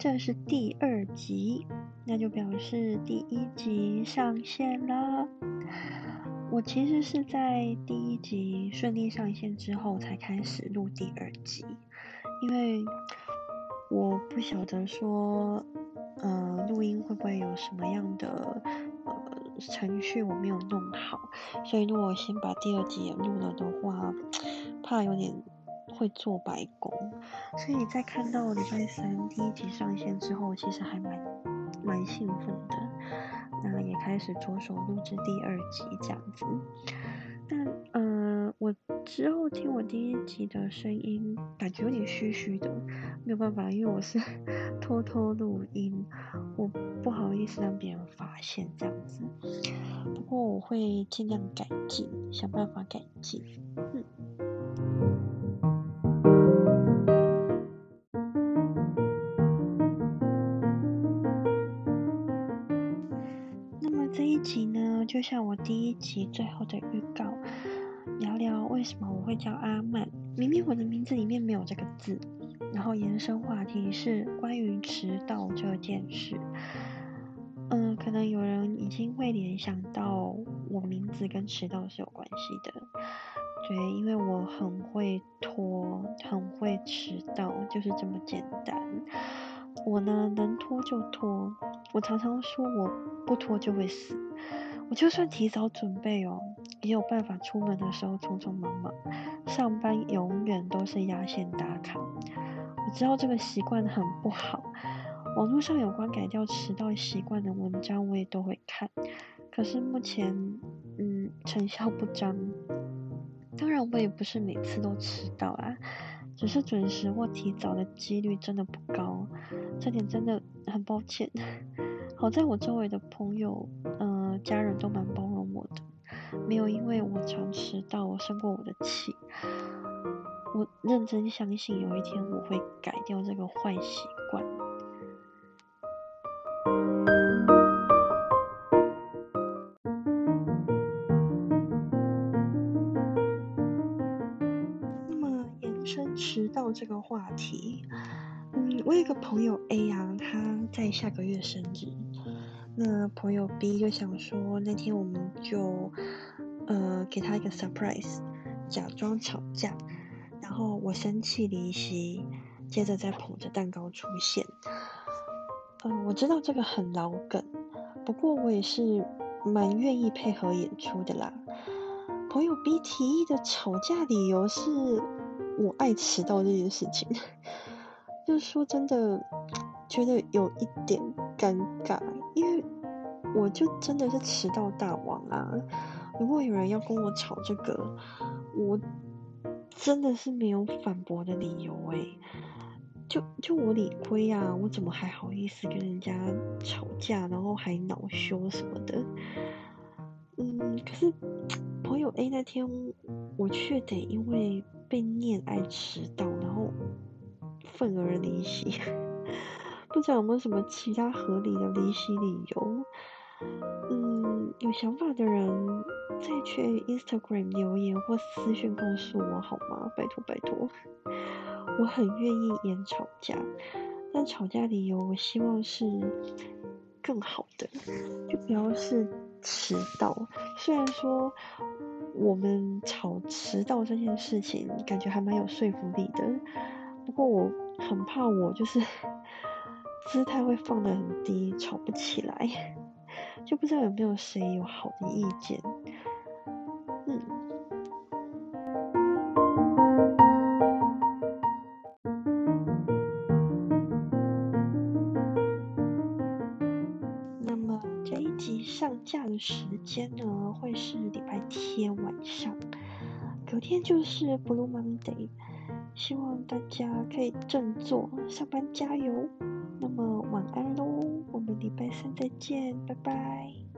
这是第二集，那就表示第一集上线了。我其实是在第一集顺利上线之后才开始录第二集，因为我不晓得说，呃，录音会不会有什么样的呃程序我没有弄好，所以如果先把第二集也录了的话，怕有点会做白工，所以在看到礼拜三第一集上线之后，其实还蛮蛮兴奋的。那也开始着手录制第二集这样子，但呃，我之后听我第一集的声音，感觉有点虚虚的，没有办法，因为我是 偷偷录音，我不好意思让别人发现这样子。不过我会尽量改进，想办法改进，嗯。就像我第一集最后的预告，聊聊为什么我会叫阿曼。明明我的名字里面没有这个字。然后延伸话题是关于迟到这件事。嗯，可能有人已经会联想到我名字跟迟到是有关系的。对，因为我很会拖，很会迟到，就是这么简单。我呢，能拖就拖。我常常说，我不拖就会死。我就算提早准备哦，也有办法出门的时候匆匆忙忙。上班永远都是压线打卡，我知道这个习惯很不好。网络上有关改掉迟到习惯的文章，我也都会看。可是目前，嗯，成效不彰。当然，我也不是每次都迟到啊，只是准时或提早的几率真的不高。这点真的很抱歉。好在我周围的朋友，呃，家人都蛮包容我的，没有因为我常迟到我生过我的气。我认真相信有一天我会改掉这个坏习惯。那么延伸迟到这个话题。嗯，我有一个朋友 A 啊，他在下个月生日。那朋友 B 就想说，那天我们就呃给他一个 surprise，假装吵架，然后我生气离席，接着再捧着蛋糕出现。嗯，我知道这个很老梗，不过我也是蛮愿意配合演出的啦。朋友 B 提议的吵架理由是我爱迟到这件事情。就是说真的，觉得有一点尴尬，我就真的是迟到大王啊！如果有人要跟我吵这个，我真的是没有反驳的理由哎，就就我理亏啊，我怎么还好意思跟人家吵架，然后还恼羞什么的？嗯，可是朋友 A 那天，我却得因为被念爱迟到，然后。愤而离席，不知道有没有什么其他合理的离席理由？有想法的人再去 Instagram 留言或私讯告诉我好吗？拜托拜托，我很愿意演吵架，但吵架理由我希望是更好的，就不要是迟到。虽然说我们吵迟到这件事情，感觉还蛮有说服力的，不过我。很怕我就是 姿态会放得很低，吵不起来，就不知道有没有谁有好的意见。嗯，那么这一集上架的时间呢，会是礼拜天晚上，隔天就是 Blue Monday。希望大家可以振作，上班加油。那么晚安喽，我们礼拜三再见，拜拜。